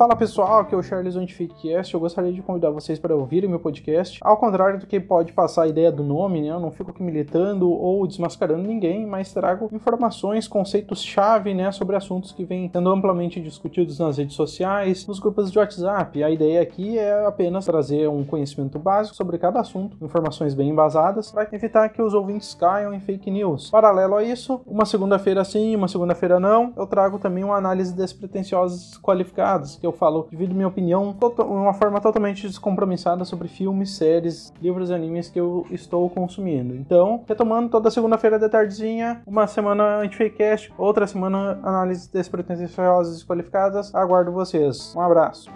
Fala pessoal, aqui é o Charles Antificast. Eu gostaria de convidar vocês para ouvirem meu podcast. Ao contrário do que pode passar a ideia do nome, né? Eu não fico aqui militando ou desmascarando ninguém, mas trago informações, conceitos-chave, né, sobre assuntos que vêm sendo amplamente discutidos nas redes sociais, nos grupos de WhatsApp. A ideia aqui é apenas trazer um conhecimento básico sobre cada assunto, informações bem embasadas, para evitar que os ouvintes caiam em fake news. Paralelo a isso, uma segunda-feira sim, uma segunda-feira não, eu trago também uma análise despretensiosas qualificadas, que eu falo, divido minha opinião de uma forma totalmente descompromissada sobre filmes, séries, livros e animes que eu estou consumindo. Então, retomando toda segunda-feira de tardezinha, uma semana anti-fakecast, outra semana análises despretensiosas e qualificadas. Aguardo vocês. Um abraço.